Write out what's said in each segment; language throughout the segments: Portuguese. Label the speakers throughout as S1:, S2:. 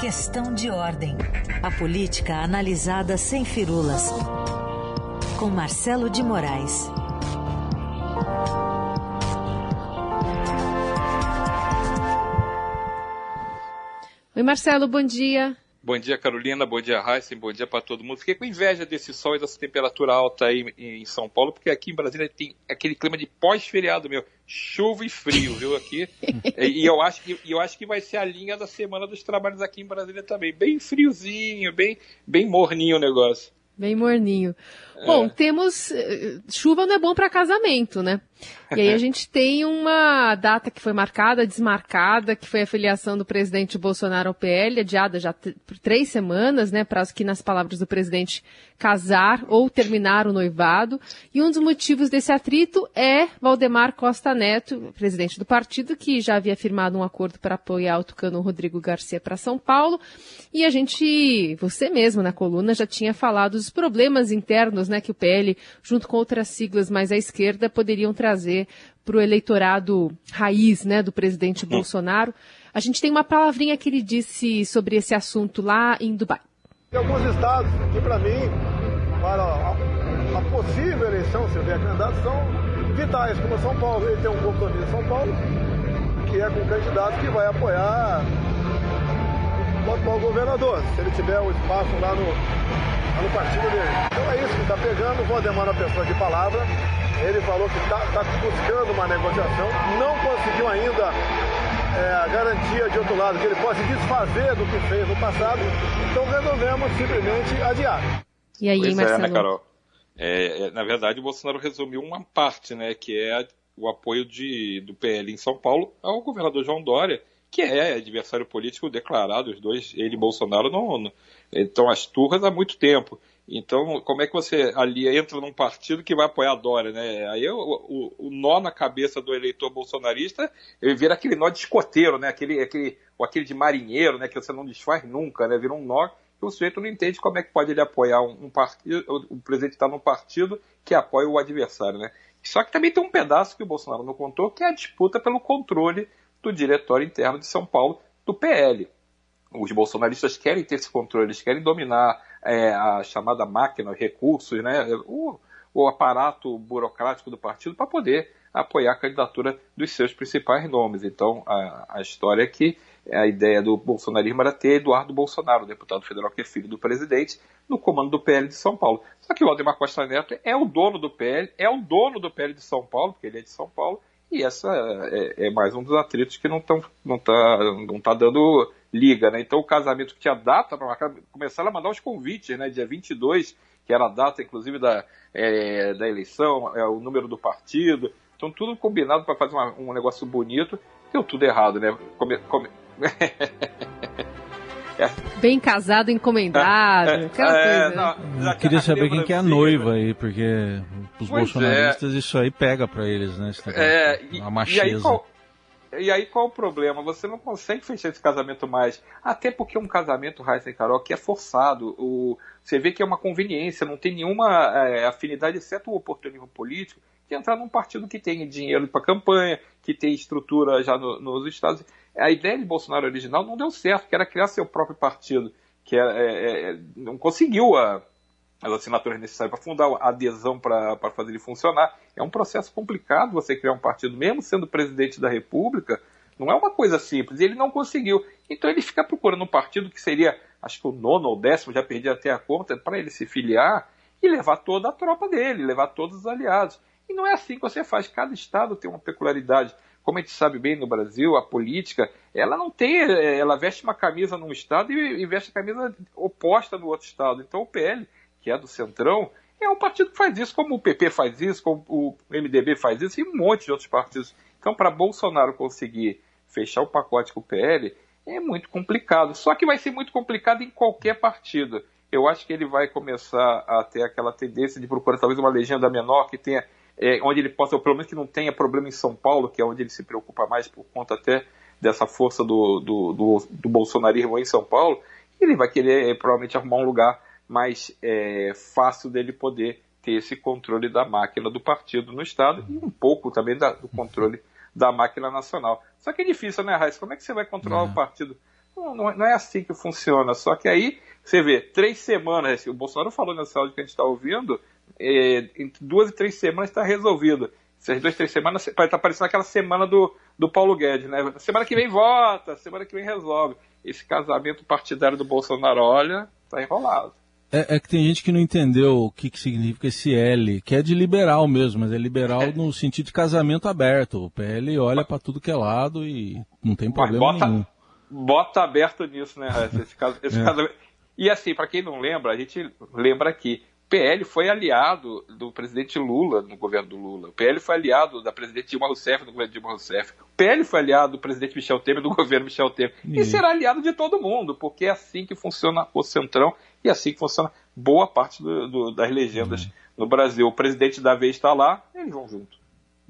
S1: Questão de ordem. A política analisada sem firulas. Com Marcelo de Moraes.
S2: Oi, Marcelo, bom dia.
S3: Bom dia, Carolina. Bom dia, Heisen. Bom dia para todo mundo. Fiquei com inveja desse sol e dessa temperatura alta aí em São Paulo, porque aqui em Brasília tem aquele clima de pós-feriado, meu. Chuva e frio, viu, aqui. e eu acho, que, eu acho que vai ser a linha da semana dos trabalhos aqui em Brasília também. Bem friozinho, bem, bem morninho o negócio.
S2: Bem morninho. É. Bom, temos. Eh, chuva não é bom para casamento, né? E aí a gente tem uma data que foi marcada, desmarcada, que foi a filiação do presidente Bolsonaro ao PL, adiada já por três semanas, né? Para que, nas palavras do presidente, casar ou terminar o noivado. E um dos motivos desse atrito é Valdemar Costa Neto, presidente do partido, que já havia firmado um acordo para apoiar o tucano Rodrigo Garcia para São Paulo. E a gente, você mesmo na coluna, já tinha falado dos problemas internos, né? Que o PL, junto com outras siglas mais à esquerda, poderiam trazer trazer para o eleitorado raiz né, do presidente hum. Bolsonaro. A gente tem uma palavrinha que ele disse sobre esse assunto lá em Dubai.
S4: Tem alguns estados que, para mim, para a, a, possível eleição, se houver candidato, são vitais, como São Paulo. Ele tem um compromisso em São Paulo, que é com um candidato que vai apoiar o atual governador, se ele tiver o espaço lá no, lá no partido dele. Então é isso que está pegando. Valdemar é uma pessoa de palavra, ele falou que está tá buscando uma negociação, não conseguiu ainda é, a garantia de outro lado que ele possa desfazer do que fez no passado, então resolvemos simplesmente adiar.
S2: E aí, pois Marcelo? É, né, Carol?
S3: É, é, na verdade, o Bolsonaro resumiu uma parte, né, que é o apoio de, do PL em São Paulo ao governador João Dória, que é adversário político declarado, os dois, ele e Bolsonaro, não, não, estão as turras há muito tempo. Então, como é que você ali entra num partido que vai apoiar a Dória, né? Aí o, o, o nó na cabeça do eleitor bolsonarista ele vira aquele nó de escoteiro, né? Aquele, aquele, ou aquele de marinheiro, né? Que você não desfaz nunca, né? Vira um nó que o sujeito não entende como é que pode ele apoiar um, um partido, o presidente está num partido que apoia o adversário, né? Só que também tem um pedaço que o Bolsonaro não contou, que é a disputa pelo controle do diretório interno de São Paulo, do PL. Os bolsonaristas querem ter esse controle, eles querem dominar é, a chamada máquina, recursos, né, o, o aparato burocrático do partido para poder apoiar a candidatura dos seus principais nomes. Então, a, a história é que a ideia do bolsonarismo era ter Eduardo Bolsonaro, deputado federal que é filho do presidente, no comando do PL de São Paulo. Só que o Aldemar Costa Neto é o dono do PL, é o dono do PL de São Paulo, porque ele é de São Paulo, e essa é, é mais um dos atritos que não estão não tá, não tá dando liga, né? Então o casamento que tinha data para marcar, começaram a mandar os convites, né? Dia 22, que era a data, inclusive, da, é, da eleição, é, o número do partido. Então tudo combinado para fazer uma, um negócio bonito. Deu tudo errado, né? Come, come...
S2: Bem casado, encomendado, é, aquela é, coisa.
S5: Não, queria saber quem que é a noiva aí, porque os pois bolsonaristas é. isso aí pega para eles, né?
S3: É, e, a macheza. E aí, qual, e aí qual o problema? Você não consegue fechar esse casamento mais. Até porque é um casamento, Raíssa e Carol, que é forçado. O, você vê que é uma conveniência, não tem nenhuma é, afinidade, exceto o oportunismo político, de entrar num partido que tem dinheiro para campanha, que tem estrutura já no, nos estados. A ideia de Bolsonaro original não deu certo, que era criar seu próprio partido, que era, é, é, não conseguiu a, as assinaturas necessárias para fundar, a adesão para fazer ele funcionar. É um processo complicado você criar um partido, mesmo sendo presidente da República, não é uma coisa simples. Ele não conseguiu. Então ele fica procurando um partido que seria, acho que o nono ou décimo, já perdi até a conta, para ele se filiar e levar toda a tropa dele, levar todos os aliados. E não é assim que você faz. Cada estado tem uma peculiaridade. Como a gente sabe bem no Brasil, a política, ela não tem, ela veste uma camisa num estado e veste a camisa oposta no outro estado. Então o PL que é do Centrão, é um partido que faz isso, como o PP faz isso, como o MDB faz isso, e um monte de outros partidos. Então, para Bolsonaro conseguir fechar o pacote com o PL, é muito complicado. Só que vai ser muito complicado em qualquer partido. Eu acho que ele vai começar a ter aquela tendência de procurar talvez uma legenda menor que tenha, é, onde ele possa, ou pelo menos que não tenha problema em São Paulo, que é onde ele se preocupa mais por conta até dessa força do, do, do, do bolsonarismo em São Paulo. Ele vai querer é, provavelmente arrumar um lugar mais é, fácil dele poder ter esse controle da máquina do partido no Estado e um pouco também da, do controle da máquina nacional. Só que é difícil, né, Raiz? Como é que você vai controlar uhum. o partido? Não, não é assim que funciona. Só que aí, você vê, três semanas, o Bolsonaro falou nessa áudio que a gente está ouvindo, é, entre duas e três semanas está resolvido. Essas duas, três semanas, está parecendo aquela semana do, do Paulo Guedes, né? Semana que vem vota, semana que vem resolve. Esse casamento partidário do Bolsonaro, olha, tá enrolado.
S5: É, é, que tem gente que não entendeu o que, que significa esse L, que é de liberal mesmo, mas é liberal é. no sentido de casamento aberto. O PL olha para tudo que é lado e não tem problema bota, nenhum.
S3: Bota aberto nisso, né? Esse, caso, esse é. casamento. E assim, para quem não lembra, a gente lembra que PL foi aliado do presidente Lula no governo do Lula. O PL foi aliado da presidente Dilma Rousseff no governo Dilma Rousseff. O PL foi aliado do presidente Michel Temer no governo Michel Temer. E será aliado de todo mundo, porque é assim que funciona o Centrão e é assim que funciona boa parte do, do, das legendas uhum. no Brasil. O presidente da vez está lá, eles vão junto.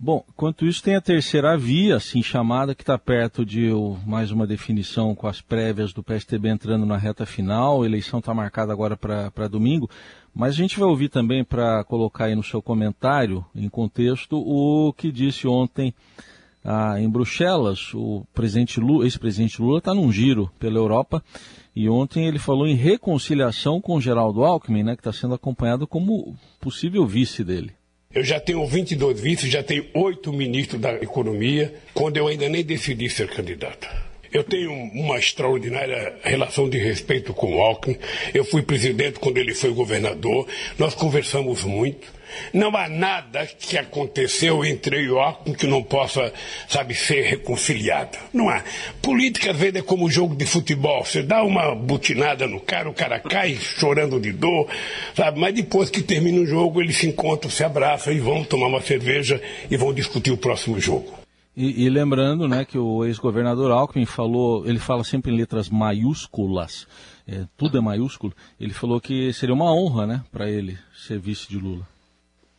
S5: Bom, enquanto isso tem a terceira via, assim chamada, que está perto de mais uma definição com as prévias do PSTB entrando na reta final. A eleição está marcada agora para domingo. Mas a gente vai ouvir também, para colocar aí no seu comentário, em contexto, o que disse ontem ah, em Bruxelas. O ex-presidente Lula está num giro pela Europa e ontem ele falou em reconciliação com Geraldo Alckmin, né, que está sendo acompanhado como possível vice dele.
S6: Eu já tenho 22 vices, já tenho oito ministros da economia, quando eu ainda nem decidi ser candidato. Eu tenho uma extraordinária relação de respeito com o Alckmin. Eu fui presidente quando ele foi governador. Nós conversamos muito. Não há nada que aconteceu entre eu e o Alckmin que não possa, sabe, ser reconciliado. Não há. Política, às vezes, é como jogo de futebol. Você dá uma butinada no cara, o cara cai chorando de dor, sabe? Mas depois que termina o jogo, eles se encontram, se abraçam e vão tomar uma cerveja e vão discutir o próximo jogo.
S5: E, e lembrando, né, que o ex-governador Alckmin falou, ele fala sempre em letras maiúsculas, é, tudo é maiúsculo. Ele falou que seria uma honra, né, para ele ser vice de Lula.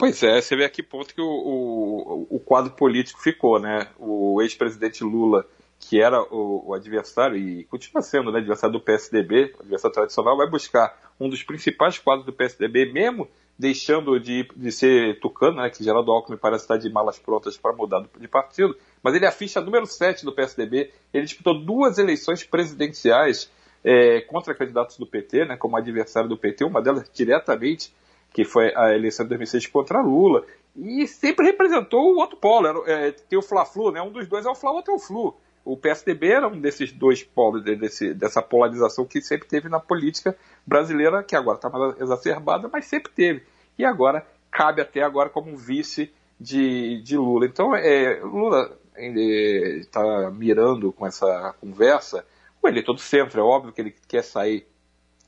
S3: Pois é, você vê a que ponto que o, o, o quadro político ficou, né? O ex-presidente Lula, que era o, o, adversário e continua sendo né, adversário do PSDB, adversário tradicional, vai buscar um dos principais quadros do PSDB, mesmo deixando de, de ser tucano, né, que Geraldo Alckmin parece estar de malas prontas para mudar de partido, mas ele é a ficha número 7 do PSDB. Ele disputou duas eleições presidenciais é, contra candidatos do PT, né, como adversário do PT, uma delas diretamente que foi a eleição de 2006 contra Lula, e sempre representou o outro polo. É, tem o Fla-Flu, né? um dos dois é o Fla, o outro é o Flu. O PSDB era um desses dois polos, desse, dessa polarização que sempre teve na política brasileira, que agora está mais exacerbada, mas sempre teve. E agora cabe até agora como vice de, de Lula. Então, é, Lula está mirando com essa conversa o eleitor do centro. É óbvio que ele quer sair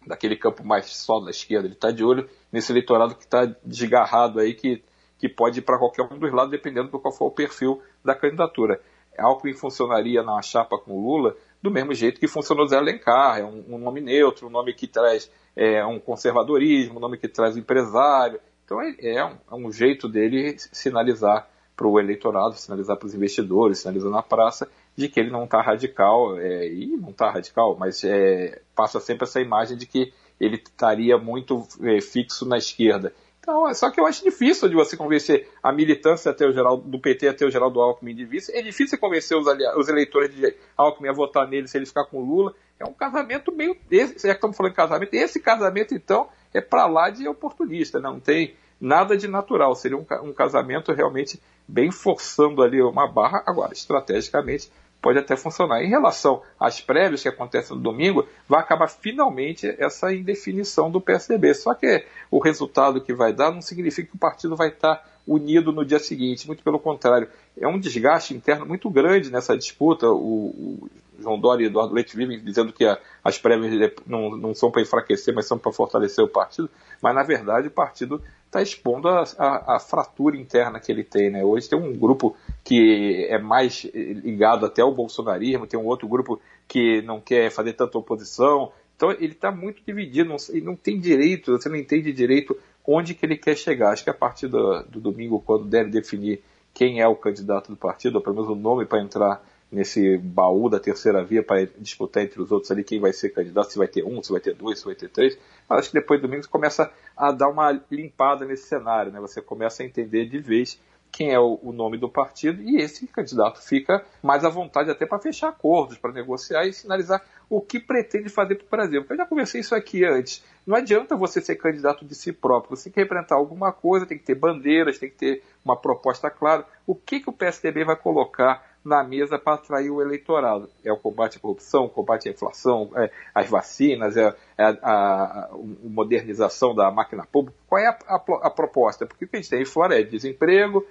S3: daquele campo mais só da esquerda. Ele está de olho nesse eleitorado que está desgarrado aí, que, que pode ir para qualquer um dos lados, dependendo do qual for o perfil da candidatura. Alckmin funcionaria na chapa com Lula do mesmo jeito que funcionou Zé Alencar, é um, um nome neutro, um nome que traz é, um conservadorismo, um nome que traz empresário. Então é, é, um, é um jeito dele sinalizar para o eleitorado, sinalizar para os investidores, sinalizar na praça de que ele não está radical, é, e não está radical, mas é, passa sempre essa imagem de que ele estaria muito é, fixo na esquerda. Então, é, só que eu acho difícil de você convencer a militância até o geral, do PT até o Geraldo Alckmin de vice. É difícil convencer os, os, eleitores de Alckmin a votar nele se ele ficar com Lula. É um casamento meio. Esse, já que estamos falando de casamento, esse casamento, então, é para lá de oportunista, não tem nada de natural. Seria um, um casamento realmente bem forçando ali uma barra. Agora, estrategicamente, pode até funcionar. Em relação às prévias que acontecem no domingo, vai acabar finalmente essa indefinição do PSDB. Só que o resultado que vai dar não significa que o partido vai estar unido no dia seguinte, muito pelo contrário. É um desgaste interno muito grande nessa disputa. O, o João Dória e Eduardo Leite vivem dizendo que a, as prévias não, não são para enfraquecer, mas são para fortalecer o partido. Mas, na verdade, o partido está expondo a, a, a, fratura interna que ele tem. Né? Hoje tem um grupo que é mais ligado até ao bolsonarismo, tem um outro grupo que não quer fazer tanta oposição. Então ele está muito dividido, não, não tem direito, você não entende direito onde que ele quer chegar. Acho que a partir do, do domingo, quando deve definir quem é o candidato do partido, ou pelo menos o nome para entrar nesse baú da terceira via para disputar entre os outros ali quem vai ser candidato, se vai ter um, se vai ter dois, se vai ter três. Mas acho que depois do domingo você começa a dar uma limpada nesse cenário, né? Você começa a entender de vez quem é o, o, nome do partido, e esse candidato fica mais à vontade até para fechar acordos, para negociar e sinalizar o que pretende fazer para o Brasil. Eu já conversei isso aqui antes. Não adianta você ser candidato de si próprio. Você tem que representar alguma coisa, tem que ter bandeiras, tem que ter uma proposta clara. O que, que o PSDB vai colocar na mesa para atrair o eleitorado? É o combate à corrupção, o combate à inflação, é, as vacinas, é, é a, a, a, modernização da máquina pública. Qual é a, a, proposta? Porque o que a gente tem em fora é desemprego,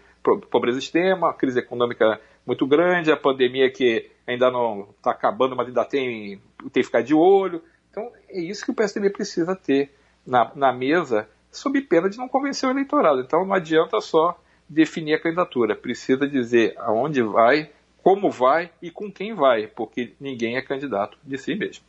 S3: pobreza extrema, crise econômica muito grande, a pandemia que ainda não está acabando, mas ainda tem, tem que ficar de olho. Então, é isso que o PSDB precisa ter na, na mesa, sob pena de não convencer o eleitorado. Então, não adianta só definir a candidatura, precisa dizer aonde vai, como vai e com quem vai, porque ninguém é candidato de si mesmo.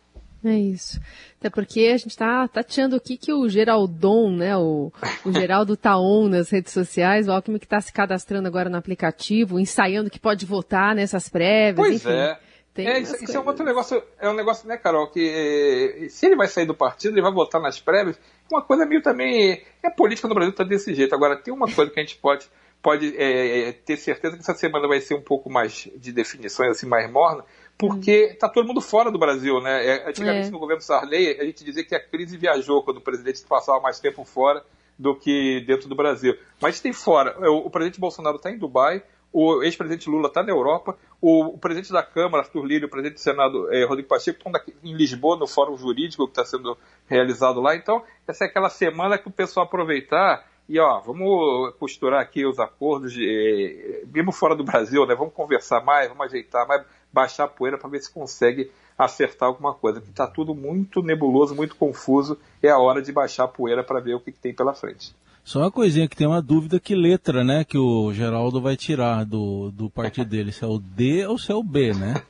S2: É isso. Até porque a gente está tateando aqui que o Geraldon, né, o, o Geraldo Taon nas redes sociais, o Alckmin que está se cadastrando agora no aplicativo, ensaiando que pode votar nessas prévias,
S3: pois
S2: enfim.
S3: É. é isso, é um outro negócio, é um negócio, né, Carol, que eh, se ele vai sair do partido, ele vai votar nas prévias, uma coisa meio também, é política no Brasil está desse jeito. Agora, tem uma coisa que a gente pode, pode é, ter certeza que essa semana vai ser um pouco mais de definições, assim, mais morna, porque está todo mundo fora do Brasil, né? É, antigamente, é. no governo Sarney, a gente dizia que a crise viajou quando o presidente passava mais tempo fora do que dentro do Brasil. Mas tem fora. O, o presidente Bolsonaro está em Dubai, o ex-presidente Lula está na Europa, o, presidente da Câmara, Arthur Lírio, o presidente do Senado, eh, Rodrigo Pacheco, estão em Lisboa, no fórum jurídico que está sendo realizado lá. Então, essa é aquela semana que o pessoal aproveitar e, ó, vamos costurar aqui os acordos, de, eh, mesmo fora do Brasil, né? Vamos conversar mais, vamos ajeitar mais, baixar a poeira para ver se consegue acertar alguma coisa. Porque está tudo muito nebuloso, muito confuso. É a hora de baixar a poeira para ver o que, que, tem pela frente.
S5: Só uma coisinha que tem uma dúvida que letra, né, que o Geraldo vai tirar do, do partido dele, se é o D ou se é o B, né?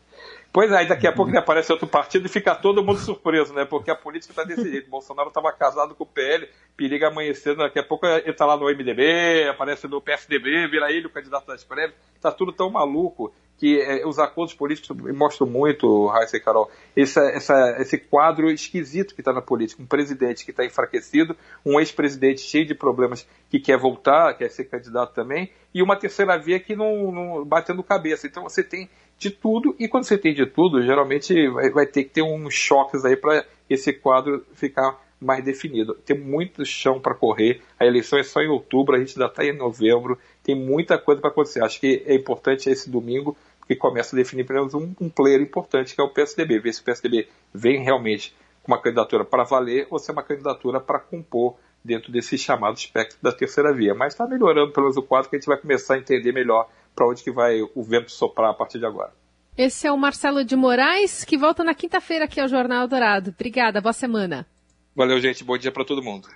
S3: Pois é, daqui a pouco ele aparece outro partido e fica todo mundo surpreso, né? Porque a política está desse jeito. Bolsonaro estava casado com o PL, periga amanhecendo, daqui a pouco ele está lá no MDB, aparece no PSDB, vira ele o candidato das prévias. Está tudo tão maluco que é, os acordos políticos mostram muito, Raíssa e Carol, esse, essa, esse quadro esquisito que está na política. Um presidente que está enfraquecido, um ex-presidente cheio de problemas que quer voltar, quer ser candidato também, e uma terceira via que não, não batendo cabeça. Então você tem de tudo, e quando você tem de tudo, geralmente vai, vai ter que ter uns choques aí para esse quadro ficar mais definido. Tem muito chão para correr, a eleição é só em outubro, a gente ainda está em novembro, tem muita coisa para acontecer. Acho que é importante esse domingo que começa a definir pelo menos um, um player importante que é o PSDB, ver se o PSDB vem realmente com uma candidatura para valer ou se é uma candidatura para compor dentro desse chamado espectro da terceira via. Mas está melhorando pelo menos o quadro que a gente vai começar a entender melhor para onde que vai o vento soprar a partir de agora.
S2: Esse é o Marcelo de Moraes, que volta na quinta-feira aqui ao Jornal Dourado. Obrigada, boa semana.
S3: Valeu, gente. Bom dia para todo mundo.